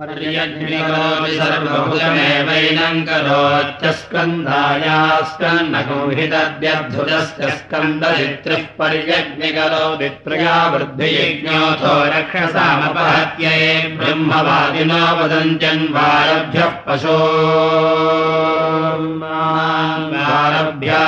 पर्यग्निकरोति सर्वभुजमेवैनम् करोत्यस्कन्धायास्कन्नगोहितद्यद्धुजस्य स्कन्ददित्रिः पर्यग्निकरोति त्रया वृद्धियज्ञोऽथो रक्षसामपहत्यै ब्रह्मवादिनो वदन्त्यन्वारभ्यः पशो आरभ्या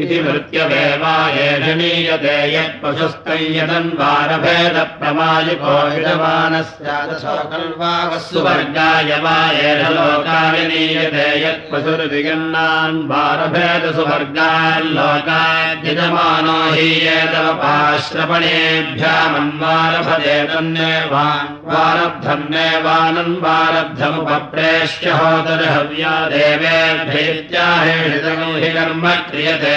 इति मृत्यवेवायेषणीयते यत्पशुस्तय्यदन्वारभेदप्रमालिको यजमानस्यादशोकल्वावस्सुवर्गाय वा एषलोकाविनीयते यत्पशुर्दिगन्नान्वारभेदसुवर्गाल्लोकाद्यजमानो हि एतवपाश्रपणेभ्यामन्वारभते तन्नेवारब्धन्नेवानन्वारब्धमुपप्रेष्य होतर्हव्या देवेभ्येत्याहेषितगो हि कर्म क्रियते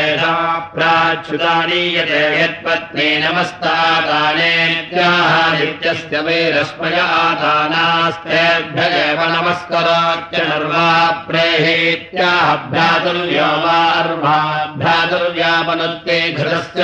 एषा प्राच्युतानीयते यत्पत्नी नमस्तादानेत्याह नित्यस्य वैरस्मय आदानास्तेभ्य एव नमस्करोत्यनर्वा प्रेहेत्याह भ्रातुर्यो वा भ्रातुर्व्यापनुत्ते घृतस्य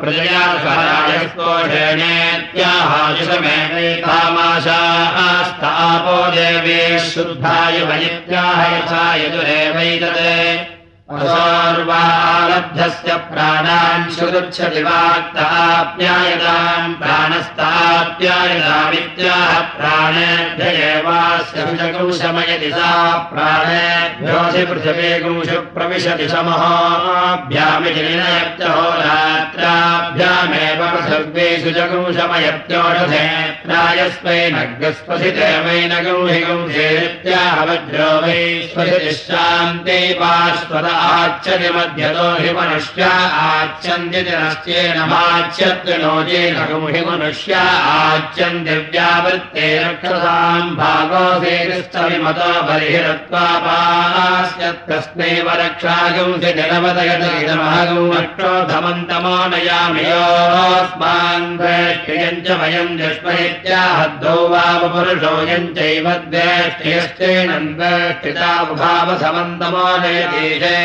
प्रजया सहायस्तोषेणेत्याहायुषमेवैतामाशास्तापो देवे शुद्धाय वैत्याह यथा यजुरेवैतत् अर्वालब्धस्य प्राणान् सुगच्छति वाक्ताप्यायताम् प्राणस्ताप्यायतामित्याह प्राणेभ्य एवास्य सुजगुंशमयति सा प्राणेभ्योऽसि पृथिवे गुंशु प्रविशति समहोभ्यामिति निनयत्यहोरात्राभ्यामेव पृथिव्ये सुजगुंशमयत्योषधे प्रायस्मै नग्स्वसिते वैनगुंहि गुंसेत्याह वज्रो वै शान्ते पार्श्वदा आच्यति मध्यतो हि मनुष्या आच्यन्त्येन माच्यत्रिनोजेन हि मनुष्या आच्यन्दिव्यावृत्ते रक्षसाम् भागोऽसेरिस्थविमतो बर्हिरत्वापास्यत्तस्मैव रक्षागुंसि निरवदयत इदमहगुं रक्षोधमन्तमो नयामि योऽस्मान् द्वेष्ट्यम् च वयम् दुष्मैत्याहद्धौ वापपुरुषो यम् चैव द्वेष्ट्यश्चेन द्वेष्टिता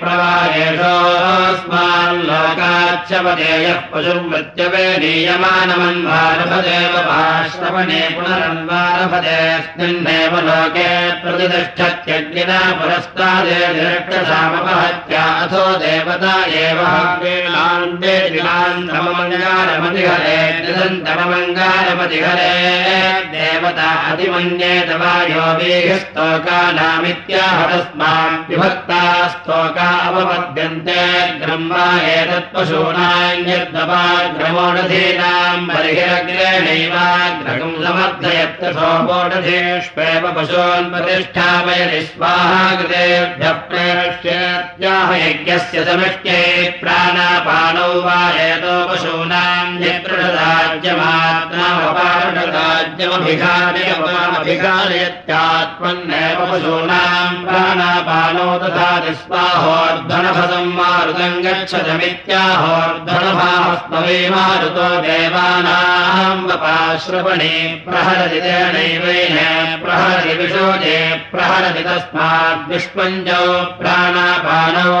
प्रवाहेषोऽस्माल्लोकाच्च वदेयः पशुमृत्यवे नीयमानमन्वारभदेव भाश्रवणे पुनरन्वारभदेऽस्मिन्नेव लोके प्रतिष्ठत्यग्निना पुरस्तादेक्षसामपहत्या अथो देवता एव। वेलान्ते दिनान्तममङ्गारमतिहरे निरन्तममङ्गारमतिहरे। देवता अतिमन्येत वायो वेहस्तोकानामित्याह तस्मान् विभक्ता स्तोका अवपद्यन्ते ब्रह्मा एतत्पशूनान्यद्दवाग्रमोढधीनाम् बर्हिरग्रेणैवाग्रगम् समर्थयत्र सोपोढधेष्वेव पशून् प्रतिष्ठापयति स्वाहा कृतेभ्यः प्रेष्यत्याह यज्ञस्य समिष्ट्यै प्राणापानौ वा एतो पशूनाम् यत्रराज्यमात्मावपारणराज्यमभिघारयत्यात्मन्नेव पशूनाम् प्राणापानौ स्वाहोर्धनभसम् मारुतम् गच्छतमित्याहोर्धनभास्मवे मारुतो देवानाम् वपाश्रवणे प्रहरति तेनैवेन प्रहरति विशोजे प्रहरति तस्माद्विष्पञ्चौ प्राणापानौ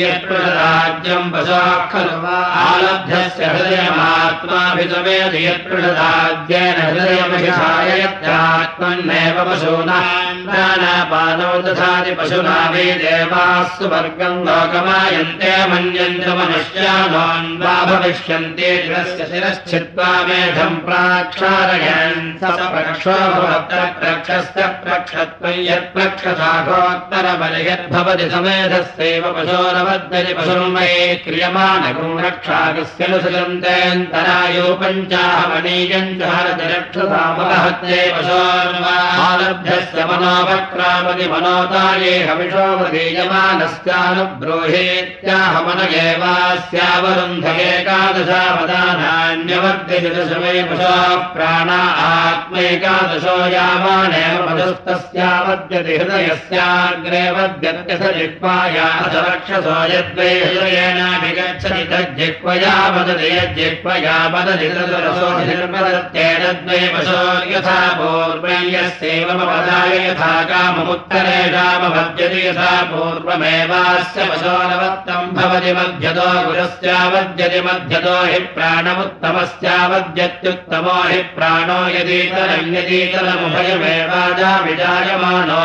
हेतौ पशूनाम् यत्पृषधाज्यम् आलभ्यस्य हृदयमात्माभितमेति यत्पृषदाद्येन हृदयमभिषायत्यात्मन्नेव पशूनाम् प्राणापानौ तथाति पशुना वै देवास्तु वर्गम् लोकमायन्ते मन्यन्त मनुष्यानोन् वा भविष्यन्ते शिरस्य शिरश्चित्वा मेधम् प्राक्षारयन्। प्रक्षस्य प्रक्षत्वम् यत्प्रक्षसाघोत्तरबलियद्भवति समेधस्यैव पशोरवद्यति पशुन्मये क्रियमाणगुं रक्षाकस्य नु सजन्तेऽन्तरायो पञ्चाहमनीयम् चारतिरक्षसामहत्ये पशोर्वालभ्यस्य मनोपक्रामति मनोताये हविषो वदीयमानस्यानुब्रूहेत्याहमन एवास्यावरुन्धयेकादशावदानान्यवर्गशमे पशो प्राणा आत्मैकादशो यावानेव पशुस्तस्यावद्यति हृदयस्याग्रे वद्यत्यथ जिह्वाया रक्षसो यद्वै हृदयेनाभिगच्छति तज्जिह्वया वदति यज्जिह्वया वदति तदरसोऽधिर्वदत्येतद्वै पशोर्यथा पूर्वं यस्यैवमपदाय यथा काममुत्तरेषामभज्यति यथा पूर्वमेवास्य पशोरवत्तम् भवति मध्यतो गुरस्यावद्यति मध्यतो हि प्राणमुत्तमस्यावद्यत्युत्तमो हि प्राणो यदीतरम् यदीतरमुभयमेवाजा विजायमानो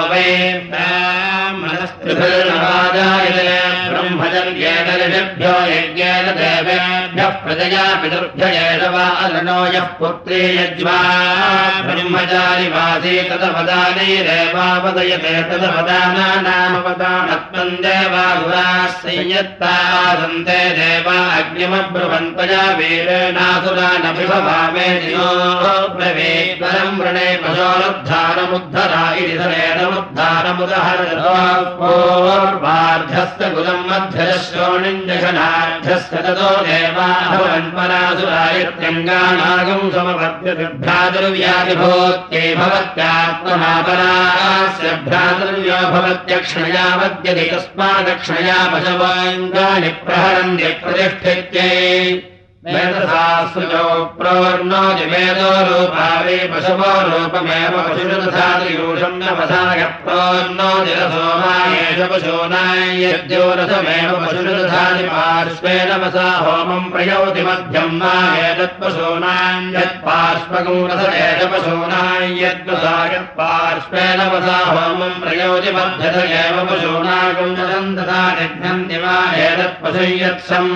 ऋषिभ्यो यज्ञेन देवेभ्यः प्रजया पितृभ्य वा अरणो यः पुत्री यज्वा ब्रह्मचारि वासी तदवदानैरेवावदयते तदवदानानामवदानत्वम् देवा गुराः संयत्तासन्ते देवा अग्निमब्रुवन्तया वीरेणासुरानभिभवामे वृणे पशोरुद्धारमुद्धरा इति धरेणमुद्धरमुदहरवार्धस्य कुलम् समपद्यभ्रातुर्व्याधिभूत्यै भवत्यात्मनापरास्य भ्रातुर्यो भवत्यक्षणया वद्यति तस्मादक्षणया पशवाङ्गानि प्रहरन्त्यप्रतिष्ठित्यै वेदशास्त्रजो प्रोर्णो जिवेदो रूपा वे पशवो रूपमेव पशुरथादियूषम् नपसाय प्रोर्णो जिरसो वा एष पशूनायद्योरथमेव पशुरथादि पार्श्वे नमसा होमम् प्रयोति मध्यम् वा एतत्पशूनाम् यत्पार्श्वगम् रथ एष पशूनाम् यद्वसा यत्पार्श्वे नमसा होमम् प्रयोति मध्यथ एव पशूनागम् तथा निघ्नन्ति वा एतत्पशु यत्सम्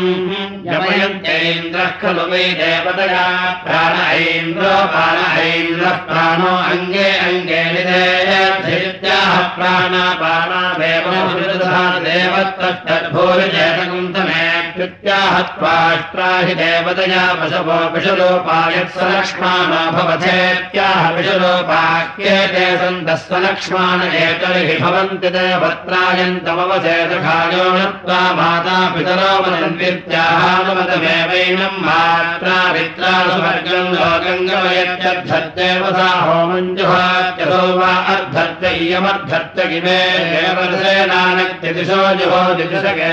यमयन्त्यैन्द्र खलु वै देवतया। प्राण ऐन्द्रो प्राण ऐन्द्रः प्राणो अङ्गे अङ्गे निदेत्याः प्राणापाणादेव देवत्तभूरिजेतकुन्तमेत्याह त्वाष्ट्रा हि देवतया पशवो विषलोपायत् सलक्ष्माणो भवथेत्याह विषलोपाक्येते सन्तः सलक्ष्माण एतर्हि भवन्ति देवत्रायन्तमवसेतखायो नत्वा माता पितरो वदन्वित्याहानुमतमेवैनम् मात्रा वित्रासुवर्गम् लोकङ्गमयत्यद्धत्येव सा होमञ्जुहात्यसो वा अर्धत्य इयमर्धत्य किमे देवरसेनानक्त्यदिशो जुहो दिशके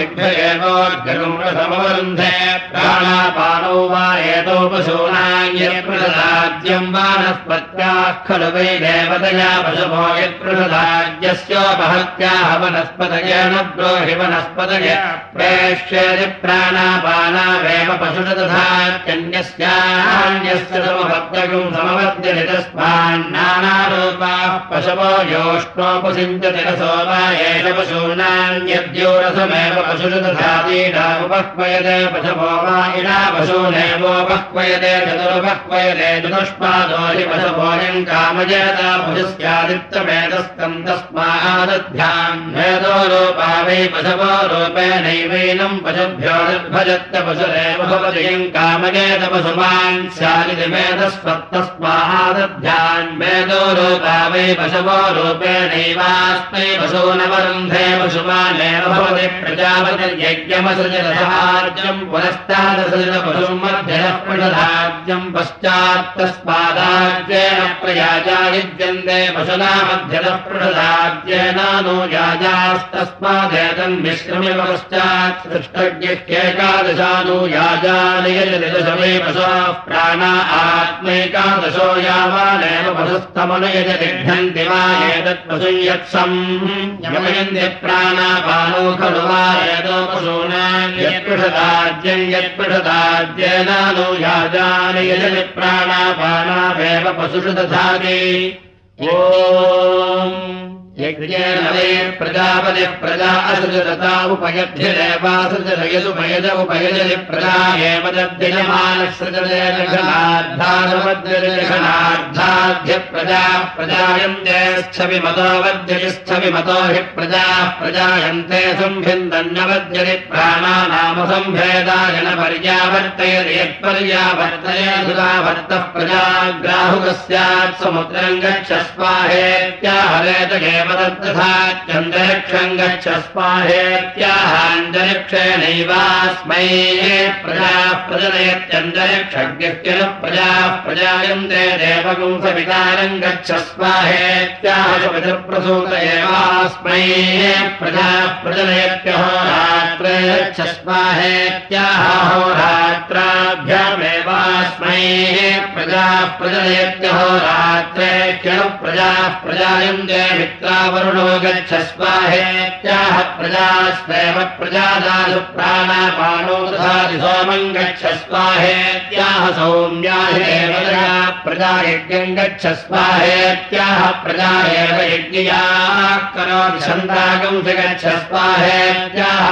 एवोर्गरुम्रसमवरुन्धे प्राणापानौ वा एतौ पशूनाम् यत्पृषदाद्यम् वानस्पत्याः खलु वै देवतया पशुभो यत्पृषदाद्यस्योपहत्याः वनस्पतयेन ब्रोहि वनस्पतय प्रेष्यति प्राणापानावेव तथात्यन्यस्यान्यस्य समभक्तगुम् समवद्यति पशवो योष्णोपसिञ्चति रसो वा एष पशूनाम् यद्योरसमेव पशुष तथातीडामुपह्वयते पशवो वा इडा पशूनेवोपह्वयते चतुरुपह्वयते चतुष्पादो हि पशवोऽयम् कामजेता पशुस्यादित्यमेतस्तम् तस्मादध्याम् वेदो रूपा वै पशवो रूपेणैवैनम् पशुभ्यो निर्भजत्य पशुरेव भवति यम् कामजेत पशुमान् स्यादिति वेदस्वत्तस्मादध्यान् वेदो रूपा वै पशवो रूपेणैवास्मै पशूनवरुन्धे पशुमानेव भवति प्रजा यावद्यज्ञमसृजरथाज्यम् पुनस्तादसृजपशुम् मध्यः पृषधाज्यम् पश्चात्तस्मादाज्येन प्रयाजा युज्यन्ते पशुना मध्यतः पृषधाज्येन नो याजास्तस्मादेतम् मिश्रमिव पश्चात् सृष्टज्ञेकादशानु याजानयजदशमे पशवः प्राणा आत्मैकादशो यावानेव पशुस्तमनयज लिघ्नन्ति वा एतत् पशु यत्सम् यमयन्ति प्राणापानो खलु वा एतो पशूनाम् यत्पृषदाज्यम् यत्पृषदाज्येन नो याजानयजति प्राणापानावेव पशुषु दधाति। ॐ यज्ञेन वे प्रजापतिः प्रजा असृजता उपयध्यदेवासृजयदुपयज उपयजति प्रजा एव तद्दिनमानसृजलेखनार्धारमद्यलेखनार्धाद्य प्रजा प्रजायन्ते स्थविमतो वद्यति स्थविमतो हि प्रजाः प्रजायन्ते संभिन्दन्यवद्यति प्राणानामसम्भेदाय न पर्यावर्तयति यत्पर्यावर्तय सुधावर्तः प्रजाग्राहुकस्यात् समुद्रम् गच्छ स्वाहेत्याहरेत तथा चन्दरिक्षम् गच्छ स्वाहेत्याहान्तरिक्षेणैवास्मै प्रजाः प्रजनयत्यन्तरिक्षज्ञस्य प्रजाः प्रजायन्ते देवपुंसविकारम् गच्छ स्वाहेत्याहप्रसूत एवास्मै प्रजाः प्रजनयत्यहोरात्रे गच्छ स्वाहेत्याहोरात्राभ्यामेवास्मै प्रजाः प्रजनयत्यहोरात्रे क्षणु प्रजाः प्रजायन्ते मित्रावरुणो गच्छ स्वाहेत्याह प्रजास्वेव प्रजादासु प्राणापानो दधाति सोमम् गच्छ स्वाहेत्याह सौम्याहेव प्रजा यज्ञम् गच्छ स्वाहेत्याह प्रजा एव यज्ञयाः करोति छन्दागंसि गच्छ स्वाहेत्याह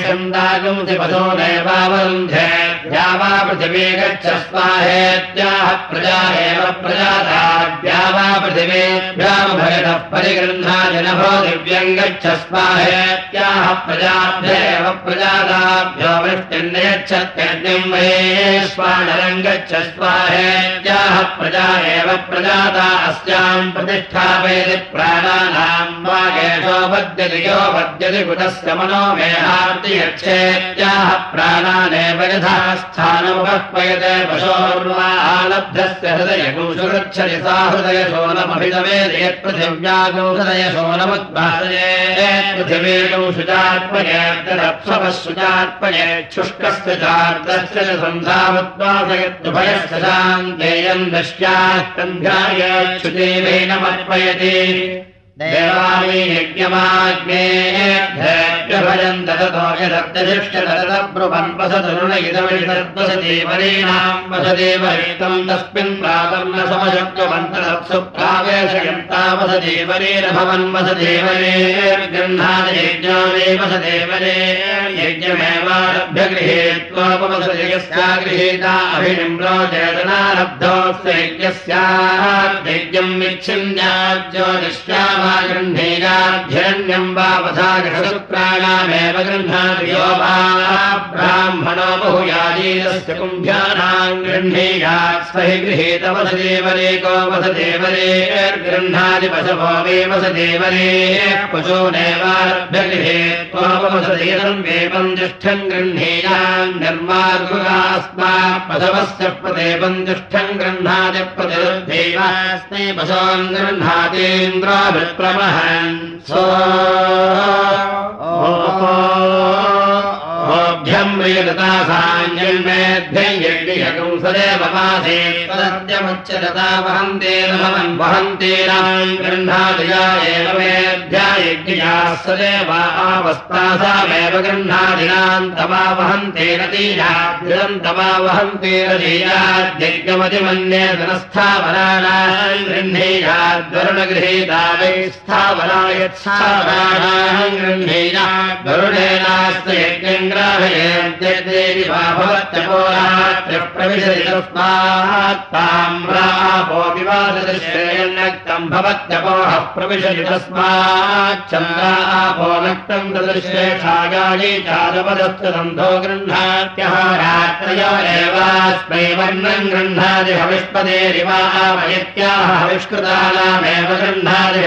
छन्दागंसि पशो नैवावरुन्धे। या वा पृथिवी गच्छ स्वाहेत्याह प्रजा एव प्रजादाभ्या वा पृथिवीभ्यामभयतः परिगृह्णाजनभो दिव्यम् गच्छ स्वाहेत्याह प्रजाभ्येव प्रजादाभ्यो वृष्टिर्नयच्छत्यग्निम् वैश्वानरम् गच्छ स्वाहेत्याह प्रजा एव प्रजाता। अस्याम् प्रतिष्ठापयति प्राणानाम् वागेशो वद्यति यो वद्यति मनो मेहार्ति यच्छेत्याह प्राणानेव यथा स्थानमुपक्वयते पशोर्वा आलब्धस्य हृदयगुंसुगच्छति सा हृदयशोनमभिदवेद यत्पृथिव्यागौ हृदयशोनमुद्भासये पृथिवीगौ शुचात्मयेऽप्सवः शुचात्मये शुष्कस्य चार्दस्य च संसामुद्वासयत्युभयस्य शान्तेयम् दश्यास्तन्ध्यायच्छुदेवेनमर्पयति देवानि ददतो यदत्यशिष्टदब्रुवन् वसतरुण इदविषद्वसदेवरीणाम् वसदेवरीतम् तस्मिन् प्रातम् न समशक्यवन्तरप्सु प्रावेशयन्ता वसदेवरे गृह्णादयज्ञो वे वसदेवरे यज्ञमेवारभ्य अभिनिम्रो चेतनारब्धोऽस्य यज्ञस्याद्यज्ञम् विच्छिन्याज्यो निश्याम गृह्णीयाध्यरण्यम् वा गृह्णाति यो वा ब्राह्मणो बहुयाजीरस्य कुम्भ्यानाम् गृह्णीयात् स हि गृहीत वसदेवरेको वसदेवरेर्गृह्णाति पशवो वे वसदेवरे पशूनेवारभ्य गृहेत्वापवसदेदम् वेपम् ज्येष्ठम् गृह्णीयाम् निर्मार्गुगास्मात् पशवस्य प्रदेवम् ज्येष्ठम् गृह्णाति प्रतिरुद्धैवास्मै पशवम् गृह्णातीन्द्राभिः प्रमहन् साञ्जन्मेभ्यम् यज्ञयकम् सदेव गृह्णादिया एव मेभ्या यज्ञयाः सदेव आवस्तासामेव गृह्णादिनाम् तवा वहन्तेन दीयाद्यम् तवा वहन्तेन दीयाद्यज्ञमतिमन्ये धनस्थावराणाम् गृह्णीयाद्वरुणगृहीता वै स्थावरायत्स्थावराणाम् गृह्णीयाद्वरुणेनास्त तस्य यज्ञम् ग्राहयन्त्यग्नेति वा भवत्यपोरात्रिः प्रविशति तस्मात् ताम्रापो विवाददृश्येयन्नक्तम् भवत्यपोहः चन्द्रापो नक्तम् तदृश्ये छायायी चादपदस्य सन्धो गृह्णात्यः रात्रयोरेवास्मै वर्णम् गृह्णाति हविष्पदेरिवामयत्याह हविष्कृतानामेव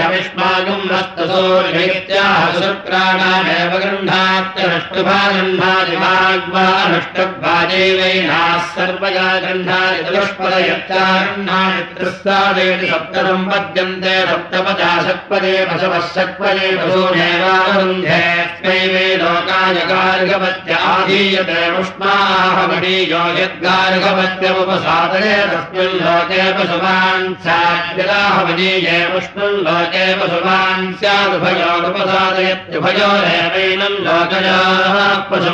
हविष्मागुम् नस्तु सूर्यत्याह शुक्राणामेव गृह्णात्यनष्टुभा गृह्णाति वाग्वा अनुष्टुभाजैवैनाः सर्वया गृह्णाति दुष्पदयत्या गृह्णाति त्रिस्तादेति सप्तरम् पद्यन्ते सप्तपदा सक्पदे पशवः सक्पदे पशूनेवावरुन्धेऽस्मै वे लोकाय गार्गवत्य आधीयते उष्माहमणीयो यद्गार्गवत्यमुपसादये तस्मिन् लोके पशुमान् स्याद्यदाहमनीये पुष्पम् लोके पशुमान् स्यादुभयोनुपसादयत्युभयोरेवैनम् लोकयाः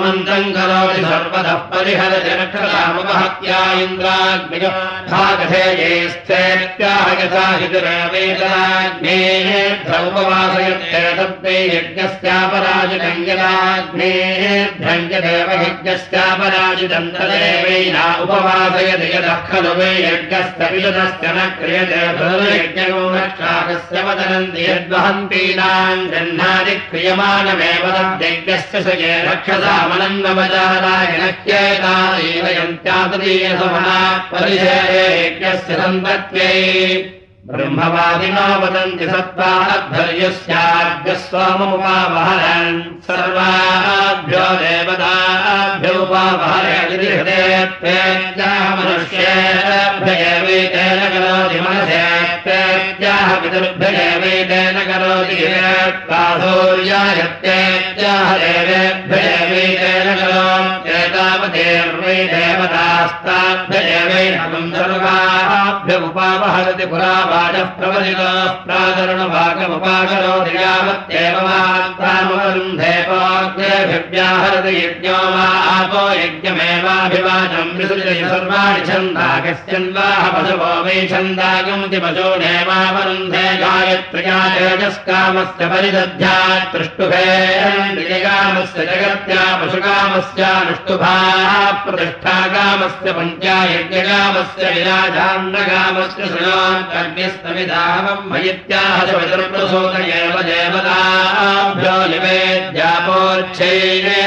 पशुमन्तम् करोति सर्वतः परिहरति रक्षतामुपहत्या यथा हितुरवेदनाग्नेः उपवासयत्येतद्वै यज्ञस्यापराजितम् यदाग्नेः भ्रञ्जदेव यज्ञस्यापराजितम् तदेवैना उपवासयति यतः खलु वै यज्ञस्य विशदस्य न यज्ञो रक्षाकस्य वदनन्ति यद्वहन्तीनाम् गृह्णादि क्रियमाणमेव तद्यज्ञस्य सये रक्षसामनन्दवजाराय नक्येता एव यन्त्यातदीयसमना परिचये यज्ञस्य सन्तत्यै ब्रह्मवादिनो वदन्ति सत्त्वाद्धर्यस्याद्यस्वाममुपावहरन् सर्वाभ्यो देवताभ्यो उपावहरेत्याह मनुष्येभ्यवेतेन करोति मनसेत्याह पितृभ्यवेतेन करोति काधूर्यायत्येत्याह देवेभ्यवेतेन करोत्येतावदेवै देवतास्ताभ्यवेनमम् सर्वाभ्य उपावहरति पुरा वाचः यावत्येव मात्रामवरुन्धेपोऽग्नेभिव्याहरति यज्ञो वा आपो यज्ञमेवाभिवाचम् विसृजति सर्वाणि छन्दाकस्यन्वाह पशवो वै छन्दागन्ति पशूनेवावरुन्धे गायत्र्या तेजस्कामस्य परिदध्यात् तृष्टुभेकामस्य जगत्या पशुकामस्यानुष्टुभाः प्रतिष्ठाकामस्य पञ्चा यज्ञकामस्य विराजान्नकामस्य शृणोत्यग्निस्तमिदाहमम् मयित्याह चतुर्प्रसूत एव देवताभ्यो निवेद्यापोच्छैनेत्यप्रविश्य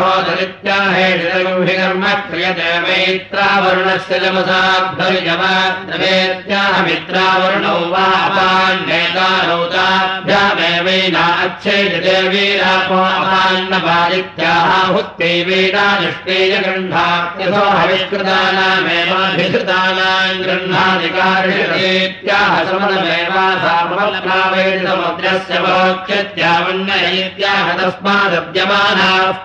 होदरित्याहेर्म क्रियते मैत्रावरुणस्य जमसाभ्यविजमात्मेत्याह मित्रावरुणौ वा अपान्नेतानौताभ्यामेवैना अच्छेदते वीरापो अपान्नपादित्याहुत्यै वीरानुष्ठेय गृह्णात्यथो हविष्कृतानामेवाभिधृतानाम् गृह्णाधिकारित्याह समनमेवासामवेति समुद्रस्य वोक्ष्यत्यावन्न इत्याह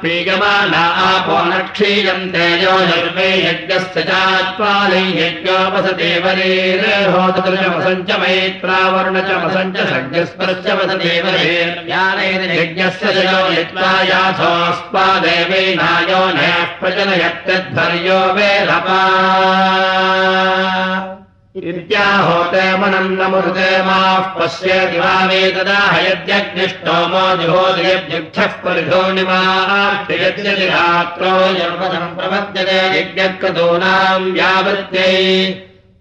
पीयमाना आपो न क्षीयन्ते यो निर्वे यज्ञस्य चात्पालै यज्ञोपसते वरेर्होतृशमसञ्च मैत्रावर्ण च वसञ्च सज्ञस्पश्च वसते यज्ञस्य च यो यत्त्वा याथोऽस्मादेवैनायो नयः इत्याहोते मनम् न मुहृते माः पश्येति हयद्यग्निष्टोमो वेददाहयद्यग्निष्टोमो परिधो निमात्रो यर्वदम् प्रपद्यते यज्ञकृतूनाम् व्यावृत्यै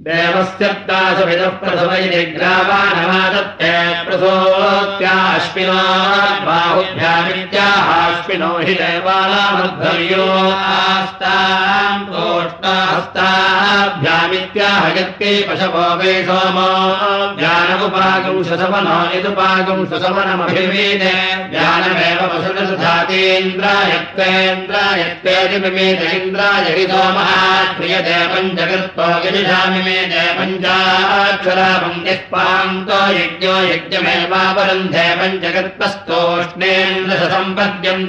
देवस्यत्ताशुभिदः प्रथमैर्ग्रावानमादत्ते प्रसोत्याश्विनात् बाहुभ्यामित्याहार यत्कै पशवो वै सोमो ज्ञानमुपागम् सुसमनो यदुपागम् सुसमनमभिमीने ज्ञानमेव पशुरसुधातीन्द्रायत्वेन्द्रायत्वेदिमिमेत इन्द्राय हि सोमः क्रियते पञ्चकृत्तो यदिषामि मे जय पञ्चाक्षरा यज्ञो यज्ञमेवावरुन्धे पञ्चगत्पस्तोष्णेन्द्रसम्पद्यम्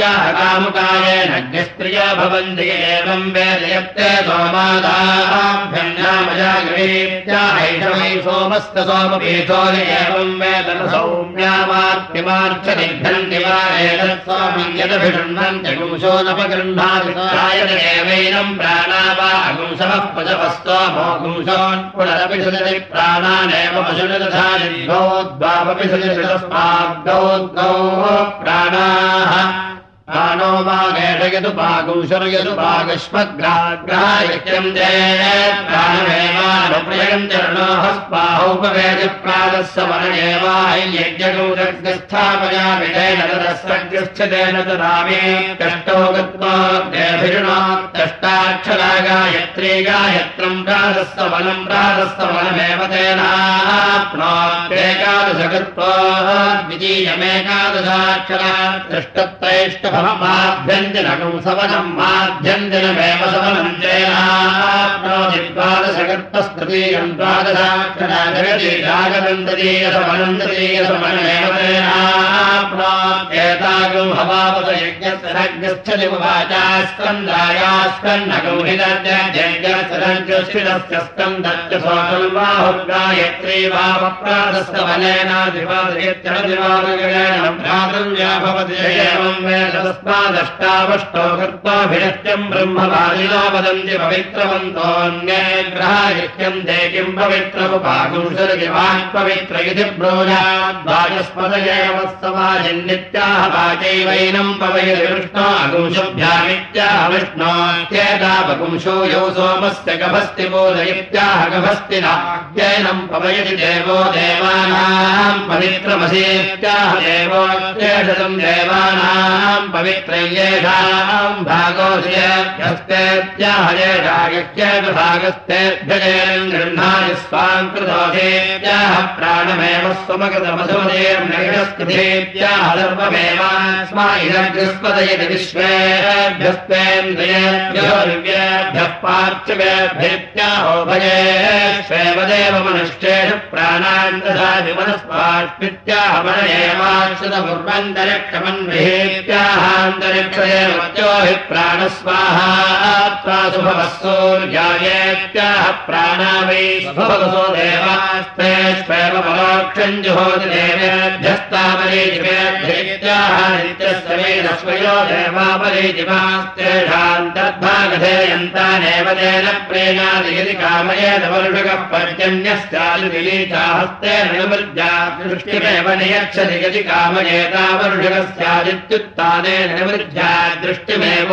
कामुकायेन ज्ञस्त्रिया भवन्ति एवम् वेदयत्ते सोमादाभ्यन्नामजागवीत्याहैषमै सोमस्त सोमपीठो एवम् वेदन सौम्यामार्तिमार्चनिघ्नन्ति वा एतत् स्वामम् यदभिषण्वन्त्यगुंशो नपगृह्णाति एवैनम् प्राणा वा अगुंसवः पशवस्तोमो गुंशोन् पुनरपि सजति प्राणानेव तस्माद्गौ प्राणाः प्राणो वागेषयदुपागुंशरयदुपागश्वग्राग्रहायक्यम् प्राणमेवानुप्रयम् चरणोहस्पाहोपवेद प्रागः समनयेवायज्ञगौरग्रस्थापयामि तेन तदस्रग्रस्थतेन तदामे कष्टो गत्वा कष्टाक्षरा गायत्री गायत्रम् प्रागस्तवनम् प्रागस्तवनमेव तेनाप्नोत्येकादशगत्वा द्वितीयमेकादशाक्षरा दृष्टत्रैष्ट माध्यञ्जनकम् सवनम् माध्यञ्जनमेव सवनम् चेनाद्वादशगर्तस्तृतीयम् द्वादशाक्षरा जगति जागरन्तरीयसमनन्तरीयसमनमेव तेनाप्नोत्येतागम् हवापद यज्ञस्तरग्रस्थलिवाचा स्कन्दाया स्कन्दस्य स्वकल्वाहुर्गायत्री वावप्रादस्तवनेनाधिवादयत्यदिवादगेण भ्रातृव्या भवति एवम् वेद तस्मादष्टावष्टौ कृत्वाभिरत्यम् ब्रह्मवादिनो वदन्ति पवित्रवन्तोऽन्ये ग्रहादित्यम् ते किम् पवित्रमुपागुंसर्गिवान् पवित्र इति ब्रूयाद्वाचस्पदयवस्तवाजिन्नित्याह वाचैवैनम् अगुंशुभ्यामित्याह विष्णोत्येतापपुंशो यौ सोमस्य गभस्ति बोधयित्याह गभस्ति नाज्ञैनम् पवयति देवो देवानाम् पवित्रमसीत्याह देवोत्येषतम् देवानाम् स्वाम् कृतोषेत्याह प्राणमेव स्वमकृतमधुमदेर्नैरस्कृतेत्याह सर्वमेवास्मा इदग्रस्पदयति विश्वेभ्यस्तेन्द्रियेभ्यो दिव्येभ्यः पार्थिवेभ्येत्याहोभयेष्वेव देव मनुष्येषु प्राणान् ददाति मनस्पाष्मित्याह मन एवाश्रितमुर्वन्तरिक्षमन्विहेत्याहान्तरिक्षयेवत्योहि प्राणस्वाहा सुभवः सूर्यायेत्याह प्राणा वै सुभवसो देवास्ते स्वेव परोक्षम् जुहोति देवेभ्यस्तामरीजिवेभ्येत्याह नित्यस्य वेदस्वयो देवापरीजिवास्तेषान्तर्भागधेयन्तानेव तेन प्रेणादि यदि कामयेन वर्षकः पर्जन्यस्यादिलीचाहस्तेन निमृद्या दृष्टिमेव नियच्छति यदि कामयेतावर्षकस्यादित्युत्तानेन निवृद्ध्या दृष्टिमेव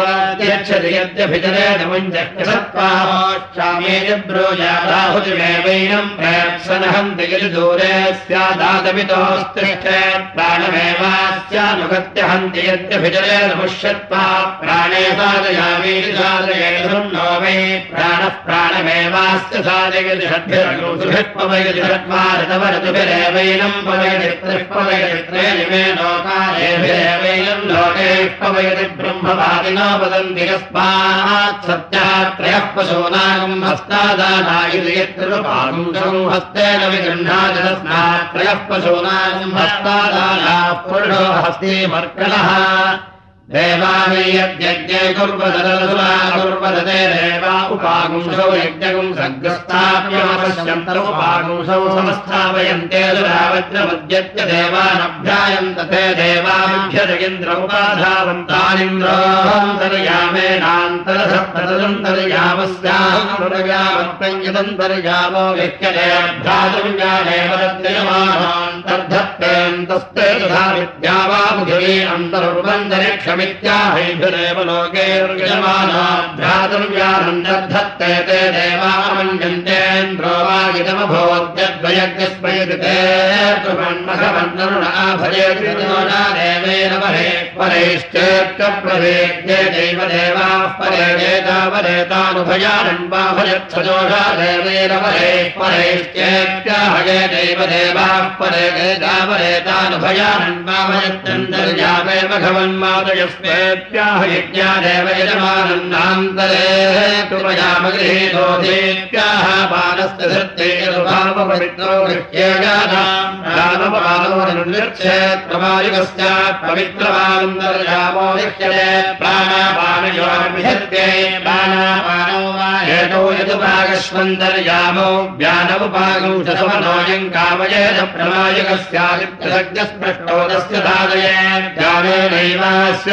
यच्छति यद्यभिजनेन मुञ्जक्यसत्त्वामेज ब्रूजाहुतिमेवैनम् प्रेप्सनहन्ति यदि दूरे स्यादादमितोस्तिष्ठे प्राणमेवास्यानुगत्य हन्ति यद्यभिजनेन मुष्यत्वा प्राणे साधयामि साधयेतुम् नो वै प्राणः प्राणमेवास्य षट्वारतवरतुभिरेवैनम् पवयति त्रिष्पवयति त्रेणिमे लोकारेभिरेवैनम् लोकेः पवयति ब्रह्मवादिनो वदन्ति यस्मात् सत्यः त्रयः पशूनागम् हस्तादानायति यत्कृपागुंसम् हस्तेन विगृह्णाति तस्मात् त्रयः पशूनागम् हस्तादानाः पुरुषो हस्ते मर्कलः देवानि कुर्वदलसुरा कुर्वदते देवा उपागुंसौ यज्ञगुं उपागुंसौ समस्थापयन्ते दुरावज्रमद्यत्य देवानभ्यायन्त ते देवाभ्यजगिन्द्र उपाधावन्तानिन्द्रोऽन्तर्यामेनान्तरसप्तदन्तर्यामस्यामत्पञ्चदन्तर्यामो व्यक्यदेभ्यातुर्यामेव तद्यजमानान्तर्धत्तेऽन्तस्ते तथा विद्या वा पृथिवी अन्तरुपन्तरिक्षमित्याहैभिरेव लोकेर्यजमानाभ्यातुर्यानन्दद्धत्ते ते देवामञ्जन्तेन्द्रो वा इदमभोद्यद्वयज्ञस्मयते देवेन परे परैश्चेत्तप्रवेद्ये दैव देवाः परे वेदावरेतानुभयानन् वा भयत्सजोषा देवेन परे परैश्चेत्याहये दैव देवाः परे वेदावरेतानुभयानन् वा भयत्यन्तर्यामे मघवन्मादय यस्मेत्याह यज्ञादेव यजमानन्नान्तरे कृपयामगृहीतोऽधीत्याह पानस्य धृत्ते यदुभावपवित्रो गृह्येगादानोनिर्चेत् प्रमायुकस्यात् पवित्रमानन्तर्यामो लिख्यते प्राणापानयोर्विहत्यै प्राणापानौ वा हेतौ यदुपागस्वन्तर्यामो व्यानमुपागंशसमनोऽयम् कामयेत प्रमायुकस्यादित्यसज्ञस्पृष्टो तस्य साधये ज्ञानेनैवास्य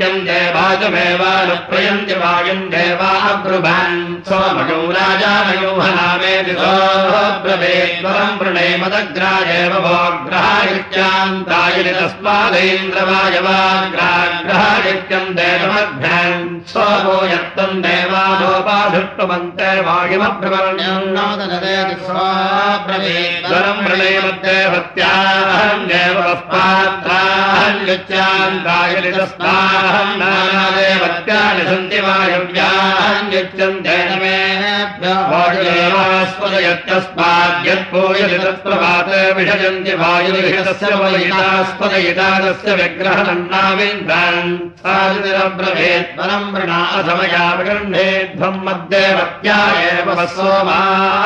यथैन्द्रवायवाग्राग्रहादित्यम् देवाजमेवानुप्रयन्ति वायुम् देवाब्रुभान् सोमगौ राजामयो हनामेति सोऽब्रवेद्वरम् वृणे मदग्रायेव भोग्रहादित्यान्तायनि तस्मादैन्द्रवायवाग्राग्रहादित्यम् देवमभ्यान् सोमो यत्तम् देवानोपाधुष्टमन्ते वायुमब्रवण्यम् नोदनदेति सोऽब्रवेद्वरम् वृणे मध्ये भत्याहन्येव नानादेवत्यानि सन्ति वायुव्याहन्युच्यन्ते वायुदेवास्पदयत्यस्माद्यत्पूयति तत्प्रभाते विषयन्ति वायुर्हितस्य वयितास्पदयिता तस्य विग्रहणन्नाविन्द्रान् सादिरब्रभेत् परम् वृणासमया विगृह्णेध्वम् मध्येवत्या एव सोमाः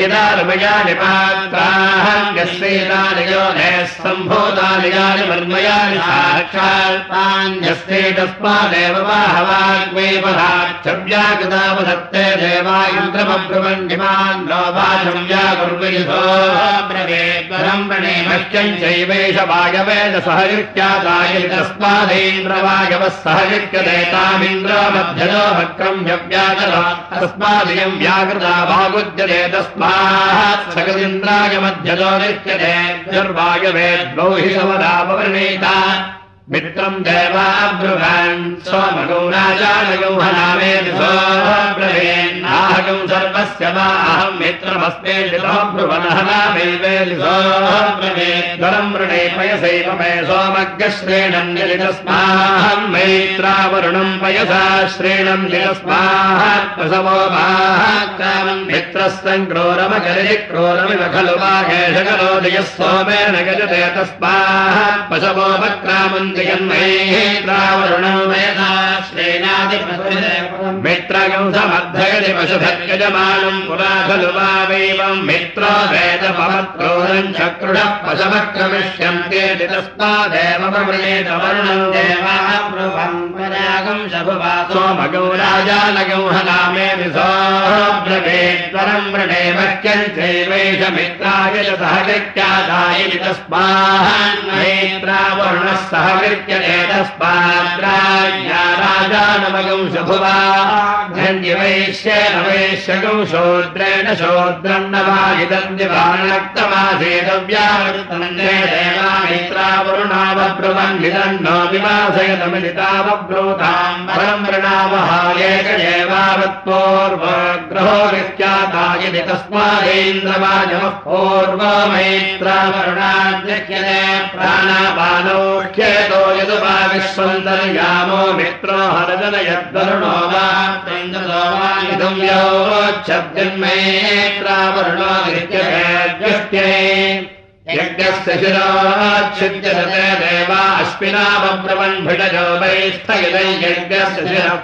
हितारमयानि पात्राहन्यस्यैतानि पराक्षव्याकृतावधत्ते देवा ब्रवेद्वरम् प्रणेमश्चम् चैवैष वायवेद सहयुक्त्यादाय तस्मादेन्द्रवायवः सहयुक्यदेतामिन्द्र मध्यतो भक्रम् व्यव्याकर तस्मादियम् व्याकृता भागुज्यते तस्मात् सकदिन्द्राय मध्यतो नित्यते दुर्वायवेद्वौ हि समदापवर्णीता मित्रम् देवाब्रुवान् सोमगौ सोऽब्रवीन्नाहकम् सर्वस्य वा अहम् मित्रमस्मे ब्रुवनः नामैवेति सोऽब्रवीद्वरम् वृणे पयसैव मे सोमग्रश्रेणम् निलितस्माहम् मैत्रावरुणम् पयसा श्रेणम् निलस्मात् प्रसवो माक्रामम् मित्रस्तम् क्रोरमकरि क्रोरमिव खलु वा एष करोदयः सोमेन गजते तस्मात् पशवोपक्रामन्ति पशुभर्गजमानम् पुरा खलु वा वैवम् मित्रो वेदपवत्रोरम् चक्रुडः पशवक्रमिष्यन्ते तस्मादेव प्रवृणेतवर्णम् देवागम् शभुवा सोमगौ राजानगौ हनामे विसोब्रवेद्वरम् वृणे मह्यम् चैवैष मित्राय सह गत्यादायि तस्मान्मैत्रावरुणः सह विद्यते तस्माद्राज्ञा राजानमगं शभुवा धन्यवैश्येन वैश्यगं शूद्रेण शूद्रम् न वा इदम् दिवानक्तमासेदव्यावृतन्ते देवामित्रावरुणावब्रुवन्निदन्नो विवासयतमिलितावब्रूताम् परम् वृणावहायेक एवावत्पूर्वग्रहो विख्यातायति तस्मादेन्द्रवाजमः पूर्वमैत्रावरुणाद्यक्यते प्राणापानौ ख्येतो यदुवा विश्वन्तर्यामो मित्रो हरजन यद्वरुणो वा तैन्द्रो यज्ञस्य शिरोच्छिद्यते देवा अश्विनामब्रवन्भिडजो वै स्थगितै यज्ञस्य शिरः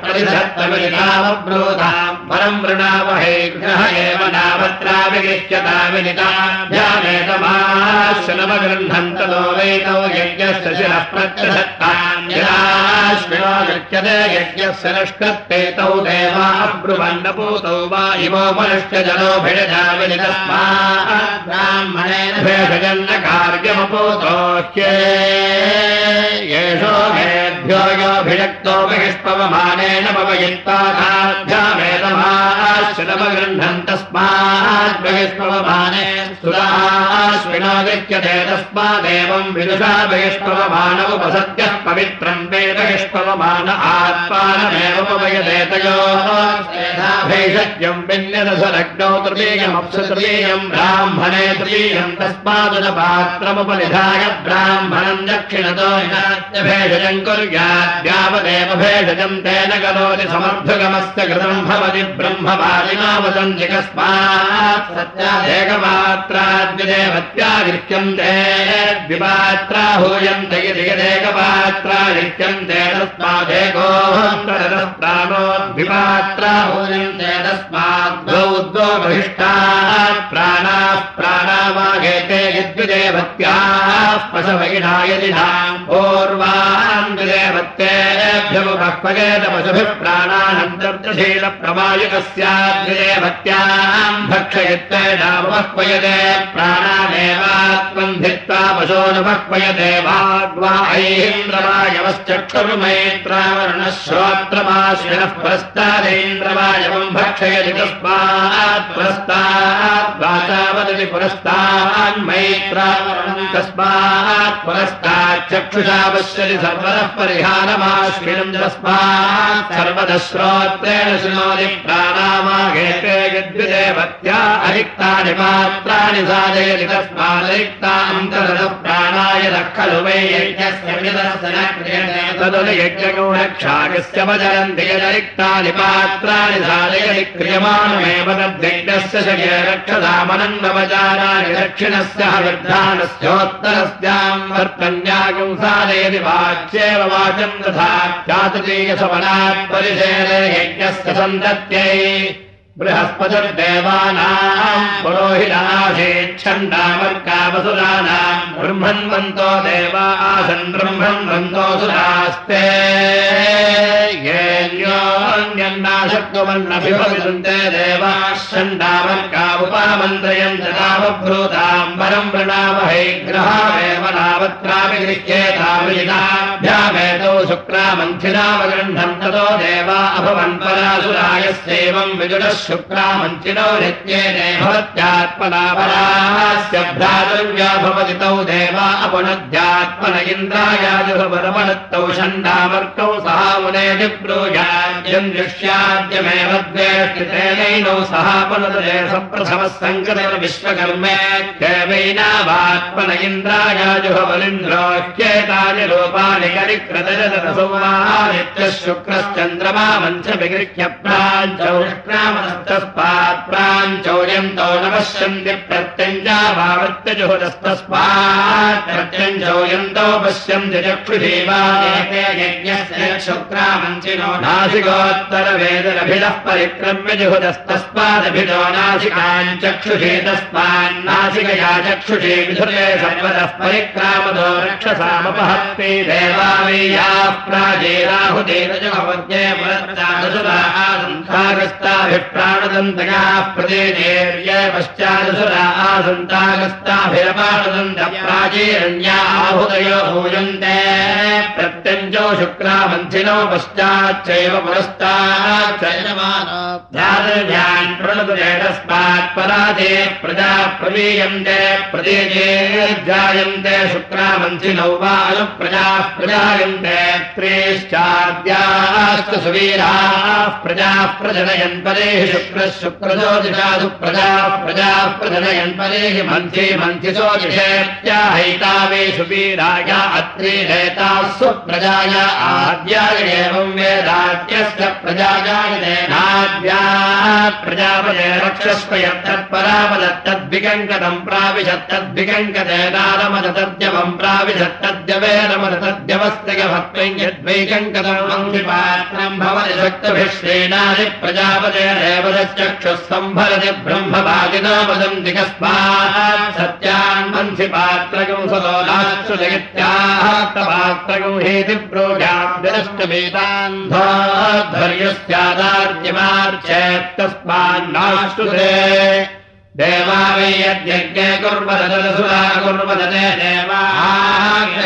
परम् वृणावहे ग्रह एव नावत्राविगिष्यतामिलिताभ्यामेतमाश्विनमगृह्णन्ततो वैतौ यज्ञस्य शिरः प्रत्यधत्ताम् यदाश्विनो गृह्यते यज्ञस्य निष्कृत्तेतौ देवा अब्रुवन्नपूतौ वा मनुष्यजनो भिडजामिलितस्मात् ब्राह्मणेन भेषजन् कार्यमपूतोह्ये येषो मेभ्यो योभिषक्तोपहिष्पवमानेन पवयित्वाभ्यामेतमाश्विनमगृह्णन् तस्मात् बहिष्पवमाने लिख्यते तस्मादेवम् विदुषा वैष्णवमानमुपसत्यः पवित्रम् ब्राह्मणे तृतीयम् तस्मादुपात्रमुपनिधाय ब्राह्मणम् दक्षिणतो भेषजम् कुर्याद्यावदेव भेषजम् तेन करोति समर्थगमस्य कृतम् भवति ब्रह्मवादिना वदन्ति कस्मात् सत्यादेकमात्राद्यदेवत्यागृह्यन्ते द्विपात्रा हूयन्ते इति यदेकपात्रा गृह्यन्ते तस्मादेकोऽहन्तरस्प्राणो द्विपात्रा हूयन्ते तस्मात् द्वौ बहिष्टाः प्राणाः प्राणावागेते यद्विदेवत्याः पशवगिना यदिनाम् पूर्वान् द्विदेवत्तेभ्यमुपक्वगेत पशुभिः प्राणानन्तर्जशीलप्रमायुकस्याद्विदेवत्याम् भक्षयित्वेनामुपक्वयते प्राणानेवात्मम् धित्वा पशोनुपक्वयते वाग्वा ऐन्द्रवायवश्चक्षुर्मैत्रावर्णः श्रोत्रमाश्विनः पुरस्तादेन्द्रवायवम् भक्षयति तस्मात् पुरस्तात् वाचावदति पुरस्तान्मैत्रावरणम् तस्मात् पुरस्ताच्चक्षुषा पश्यति शृणोति प्राणामाघेते यद्विदेवत्या अरिक्तानि पात्राणि प्राणाय न क्रियते। तदुयज्ञगो रक्षाकस्य वचरन्ति यदरिक्तानि पात्राणि साधयति क्रियमाणमेव रक्षसामनन्वचाराणि दक्षिणस्य हविर्धानस्योत्तरस्याम् वर्तन्यागम् साधयति वाच्येव वाचम् तथा चातुरीयसवनात् परिशेले यज्ञस्य सन्दत्यै बृहस्पतिर्देवानाम् पुरोहिताधेच्छण्डामर्कावसुराणाम् ब्रह्मन्वन्तो देवा आसन् ब्रह्मन्वन्तोऽसुरास्ते येऽन्योन्यन्नाशक्नुवन्नभिभविसन्ते देवाश्चण्डामर्का उपामन्त्रयम् तदावभ्रूताम् परम् वृणामहै ग्रहावेव नावत्रापि गृह्येतामिनाभ्यामेतौ शुक्रामन्थिनावगृह्णम् ततो देवा अभवन् परासुरायस्यैवम् विदुरः शुक्रामन्थिनो नित्येने भवत्यात्मनापरास्य भ्रातृव्या भवति तौ देवा अपनध्यात्मन इन्द्रायाजुभवरमणत्तौ षण्डामर्कौ सहामुने जिब्रूयाद्यम् दृश्याद्यमेव द्वेष्टितेनैनौ सहापनदये सप्रथमः सङ्कतविश्वकर्मेत्येवैनावात्मन इन्द्रायाजुभवलिन्द्रोह्येतानि रूपाणि करिक्रदरसंवाहानित्यः शुक्रश्चन्द्रमा मञ्चविगृह्य प्राञ्चौ कृष्णामस्तस्मात् प्राञ्चौर्यन्तौ न पश्यन्ति प्रत्यञ्जा भावत्यजुहुदस्तस्मात् प्रत्यञ्चौर्यन्तौ पश्यन्ति चक्षुषीवानेते यज्ञस्य शुक्रामञ्चिनो नासिकोत्तरवेदरभिदः परिक्रम्य जुहुदस्तस्मादभिजो नासिकाम् चक्षुषे तस्मान्नासिकया चक्षुषे रक्षसामपहत्ते देवावीयाः प्राजेराहुदेरजभवद्ये पुरस्तादसुरागस्ताभिप्राणदन्तयाः प्रदेर्य पश्चादसुरा आसन्तागस्ताभिरपाणदन्त प्राचीरण्या आहुदयो भूयन्ते प्रत्यञ्जो शुक्रामन्थिनो पश्चाच्चैव पुरस्ताच्चयमान् प्रणुदे तस्मात् पराजे प्रजा प्रवीयन्ते प्रदेजे जायन्ते शुक्रामन्थिनौ वा अनुप्रजाः प्रजायन्ते त्रेश्चाद्यास्तु सुवीराः प्रजाः प्रजनयन् परेः शुक्रः शुक्रजोतिषासु प्रजाः प्रजाः प्रजनयन् परेः मन्थे मन्थिसोतिषेत्याहैतावेषु वीराय अत्रे हेतासु प्रजाय आद्याय एवं वेदात्यस्य प्रजायायतेनाद्या प्रजापदे रक्षस्व यत्तत्परापदत्तद्विकङ्कतम् प्राविशत्तद्विकङ्कतेनारमद तद्यवम् प्राविशत्तद्यवेरमद तद्यवस्तय भक्त्वम् यद्वैकङ्कतम् वङ्गिपात्रम् भवति शक्तभिः श्रेणादि प्रजापते देवदश्चक्षुः सम्भरति ब्रह्मवादिनो वदन्ति कस्मात् सत्यान् वन्सि पात्रकम् सलोलाश्रुजयत्याहक्तपात्रकम् हेति प्रोजाम् विनष्टवेदान् धर्यस्यादार्यमार्चेत्तस्मान्नाश्रुते देवा वै यद्यज्ञे कुर्वदसुरा कुर्वदते देवाग्रहणाग्रान्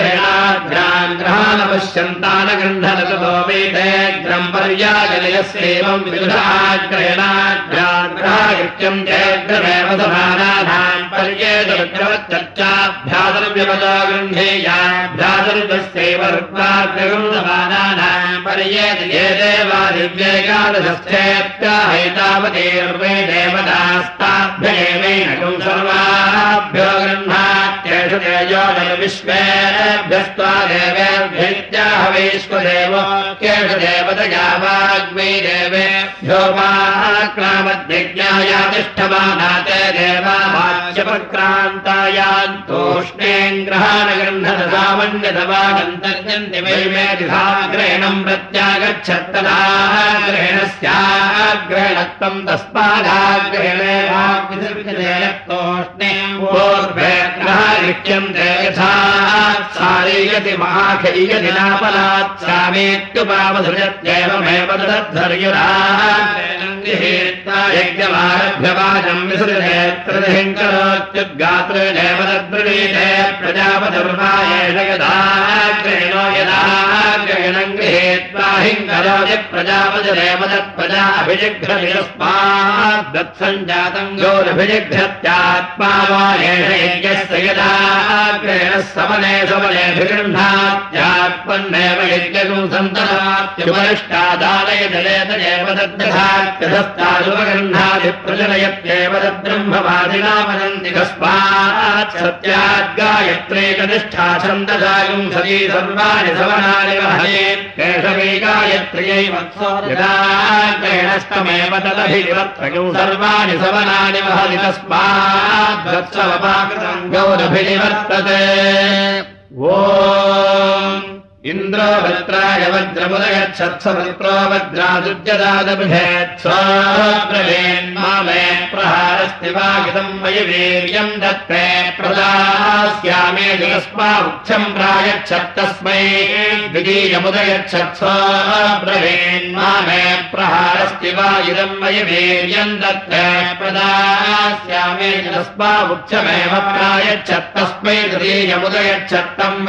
चैग्रमेव समानानाम् पर्येतचर्चाभ्यादर्व्यपदा गृह्णेयाभ्यादर्वस्यैव ऋग्वाग्रगुणमानानाम् पर्येत ये देवादिव्यैकादशस्थेऽप्याहैतावतीर्वे देवतास्ताभ्येवेन सर्वाभ्यो गृह्णात्येषु तेजो विश्वेभ्यस्त्वा देवेभ्यैत्याह वैश्वदेव केषु देवतया वाग्मै देवेभ्यो माक्रामद्यज्ञाया ते देवा वाच्यपक्रान्तायान्तोष्णेङ्ग्रहाणगृह्णदसामन्यतवागन्तर्यन्ति वै मेधिसाग्रहणम् प्रत्यागच्छत्तदाग्रहणस्याग्रहणत्वम् तस्मादाग्रहणे वाग्विसर्जनेयत्तोष्णे पूर्वे ग्रहालिख्यन्ते यथा नापलात् सामेत्युपावसृजत्येवमेव तद्धर्युरा यज्ञमारभ्यवाजम् विसृजेत्रहिङ्करोत्युद्गात्रेणेव तद्वृणीते प्रजापतिर्वायेण यदाग्रेणो यदाग्रयणम् गृहीत्वा हिङ्करोति प्रजापतिरेव तत्प्रजा अभिजिघ्रतिरस्मात् दत्सञ्जातम् गोरभिजिघ्रत्यात्मा वा एष यज्ञस्य यदाग्रेणः समने समनेऽभिगृह्णात्यात्मन्नेव यज्ञगुम् सन्तनात्युपरिष्टादालय दलेतदेव तद्दधात्यधस्तादुपगृह्णादिप्रजनयत्येव तद्ब्रह्मवादिना वदन्ति कस्मात् सत्याद्गायत्रेकनिष्ठा छन्ददायुम् सदी सर्वाणि सवनानि वहये केशवे सर्वाणि सवनानि वहति वत्सवपाकृतम् गौरभिनिवर्तते ओ इन्द्रो वज्राय वज्रमुदयच्छत्सवत्रो वज्रादुज्यदादबुधेत्स्वाब्रवीन्मा मे प्रहारस्ति वागिदम् मयि वीर्यम् दत्ते प्रदास्यामे जगस्मा उक्षम् प्रायच्छत्तस्मै द्वितीयमुदयच्छत्स्वाब्रवीन्मा मे प्रहारस्ति वा इदम् मयि वीर्यम् दत्ते प्रदास्यामे जगस्मा उक्षमेव प्रायच्छत्तस्मै तृतीयमुदयच्छत्तम्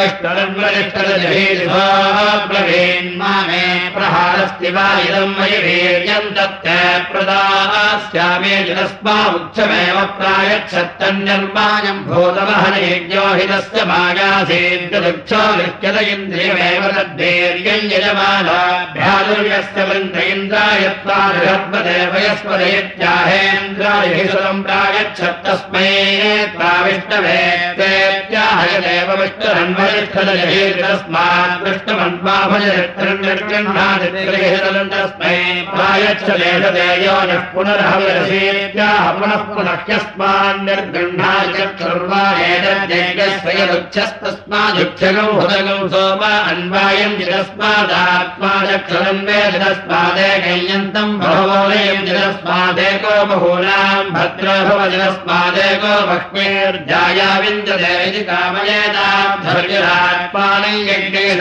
ब्रवीन्मा मे प्रहारस्ति वा इदम् मयि वीर्यम् दत्त प्रदास्यामे जलस्मा उच्छमेव प्रायच्छत्तन्यर्मायम् भूतवहनयज्ञो हि तस्य मायासेन्द्रदक्षो लिख्यत इन्द्रियमेव तद्वीर्यम् यजमानाभ्यादुर्यस्य वृन्द इन्द्रायत्वा बृहत्पदेवयस्पदयत्याहेन्द्राय हि सुरम् प्रायच्छत्तस्मै प्राविष्टवे तेत्याहयदेव विष्णुरन्वरिष्ठदयहे पुनः पुनः ह्यस्मान्निर्गृह्णाचक्षुर्वायेदज्ञस्वयदुच्छस्तस्मादुक्षगौ हुदगौ सोम अन्वायम् जितस्मादात्मा चक्षुरम् वेदितस्मादेकयन्तम् बहवोलयम् जितस्मादेको बहूनाम् भद्रो भवजितस्मादेको भक्ष्मेर्जायाविन्दते इति कामयेतात्मर्युरात्मानम्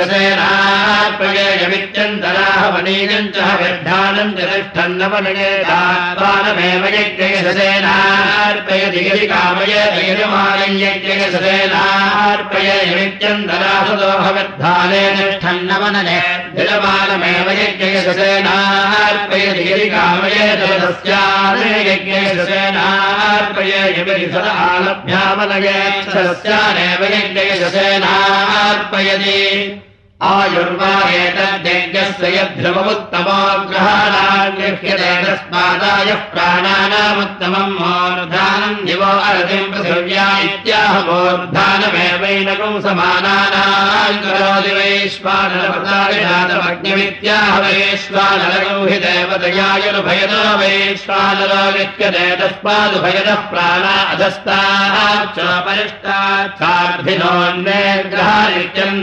यज्ञेयमित्यन्तराहवनीयम् च व्यर्थानम् जतिष्ठन्नवनिगेतात्मानमेव यज्ञेयसेनार्पयति यदि कामयेतयजमानम् यज्ञेयसेनार्पयमित्यन्तरासदोहव्यर्थाने तिष्ठन्नवनने जलमानमेव यज्ञेयसेनार्पयति यदि कामयेत तस्याने यज्ञेयसेनार्पयमिति सदा आलभ्यामनये सस्यानेव यज्ञेयसेनार्पयति आयुर्वा एतद्यज्ञस्य यद्ध्रुवमुत्तमो ग्रहाणान्यक्ष्यते तस्मादाय प्राणानामुत्तमम् मोर्धानम् दिवो अर्थिम् पृथिव्या इत्याह मोर्धानमेवैनकौ समानानाम् करोति वैश्वानरपदाविधातमग्निमित्याह वैश्वानरगौ हि देवतयायुर्भयदो वैश्वानरो लिख्यते तस्मादुभयदः प्राणा अधस्ताच्चोपरिष्टाच्छार्थिनोऽन्ये ग्रहानित्यम्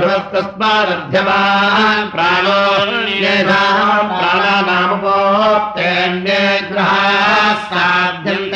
ध्रुवस्तस्मादभ्यमान् प्राणोर्येषाम् प्राणानामुपोक्तेऽन्ये ग्रहाः साध्यम्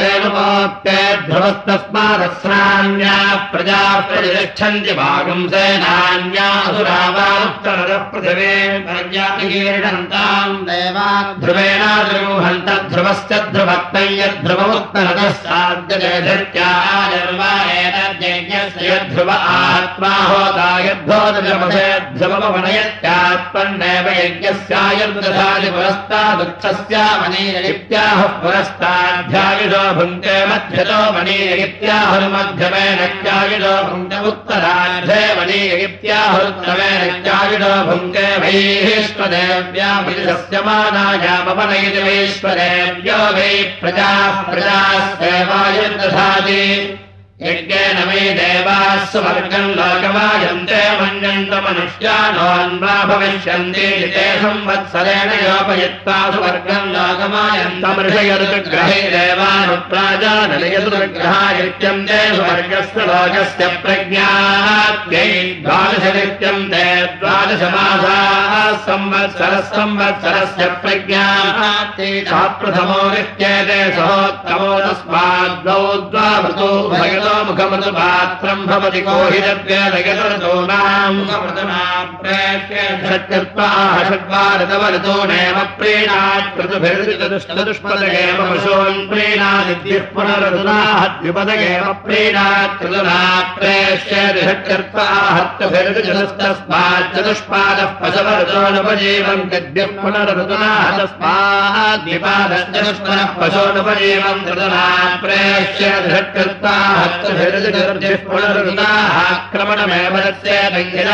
मुक्ते ध्रुवस्तस्मादस्नान्याः प्रजा प्रतिष्ठन्ति भागुंसेनान्यासुरावाप्तरप्रथिवेर्णन्ताम् देवान् ध्रुवेणाद्रुहन्त ध्रुवश्च ध्रुवक्तै यद्ध्रुवमुत्तरतस्ताद्यधृत्यानिर्वाणेतज्ञस्य यद्ध्रुव आत्मा होता यद्भोदजमधे ध्रुवपवनयत्यात्मन्नेव यज्ञस्यायुर्दधाति पुरस्तादुत्थस्यामनीरलिप्याः पुरस्ताध्यायुषो भुङ्केव मध्यतो मणीयगित्याहुर्मध्यमेन क्यायुडो भुङ्क्ते उत्तरार्धे मणीयगित्याहुरुत्तमेन भुङ्क्ते वैश्वदेव्याभिषस्य मानायामपनयति वैश्वदेव्यो वै प्रजाः प्रजास्तेवायुर्दधाति। यज्ञेन मे देवाः सुवर्गम् लोकमायन्ते मन्यन्तमनुष्यानोन्वा भविष्यन्ति संवत्सरेण योपयित्वा सुवर्गम् लोकमायन्तमृषयऋतुग्रहे देवानुप्राजानलयतुर्ग्रहायुच्यन्ते सुवर्गस्य लोकस्य प्रज्ञात्यै द्वादशनित्यन्ते द्वादशमासाः संवत्सरः संवत्सरस्य प्रज्ञा प्रथमो नित्येते सहोत्तमो तस्माद्वौ द्वावृतो भगतो मुखमृतपात्रम् भवति कोहिरव्यमुखमृतमाप्रेत्यषट्कृत्वाः षड्वारतवरतो नैव प्रीणात् क्रतुभिर्चतुष्टदुष्पदगेव पशून् प्रीणादिद्युः पुनरतुनाहद्युपदगेव प्रीणात् क्रतुना प्रेष्यति षट्कृत्वा हत्यभिर्चतुस्तस्मात् चतुष्पादः पशवरतोनुपजीवम् गद्युः पुनरतुनाह तस्माद्विपादश्चतुष्पदः पशोनुपजीवम् क्रतुना प्रेष्यति षट्कृत्वा पुनरुदाक्रमणमेव तस्यमानः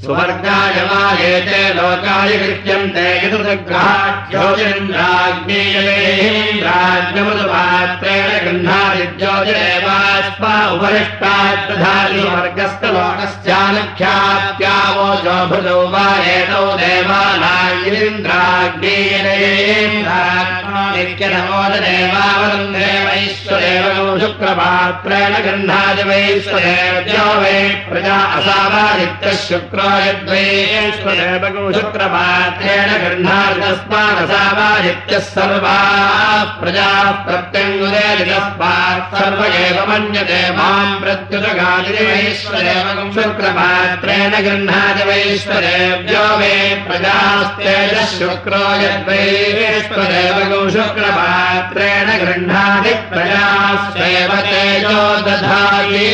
सुवर्गाय मायेते लोकाय कृत्यन्ते ज्योतिन्द्राग्नेयेन्द्राग्नमृतपात्रेण गृह्णादिज्योतिरेवास्मा उपरिष्टाद्दधाति स्वर्गस्थलोकस्यानख्यात्यावोचो भृतौ वा एतौ देवानागिरीन्द्राग्नेयेन्द्राग्नित्यनमोददेवावन्दे वैश्वदेवगौ शुक्रपात्रेण गृह्णादि वैश्वदेव्यो वै प्रजा असावादित्यः शुक्रो यद्वैश्वदेवगौ शुक्रपात्रेण गृह्णादितस्मादसावादित्यः सर्वाः प्रजाः प्रत्यङ्गुदेतस्मात् सर्व एव मन्यते माम् प्रत्युतगादिवैश्वदेवगं शुक्रपात्रेण गृह्णादि वैश्वदेव्यो वे प्रजास्तेजः शुक्रो यद्वैश्वदेवगौ शुक्रपात्रेण गृह्णाति प्रजास्तेव तेजो दधाति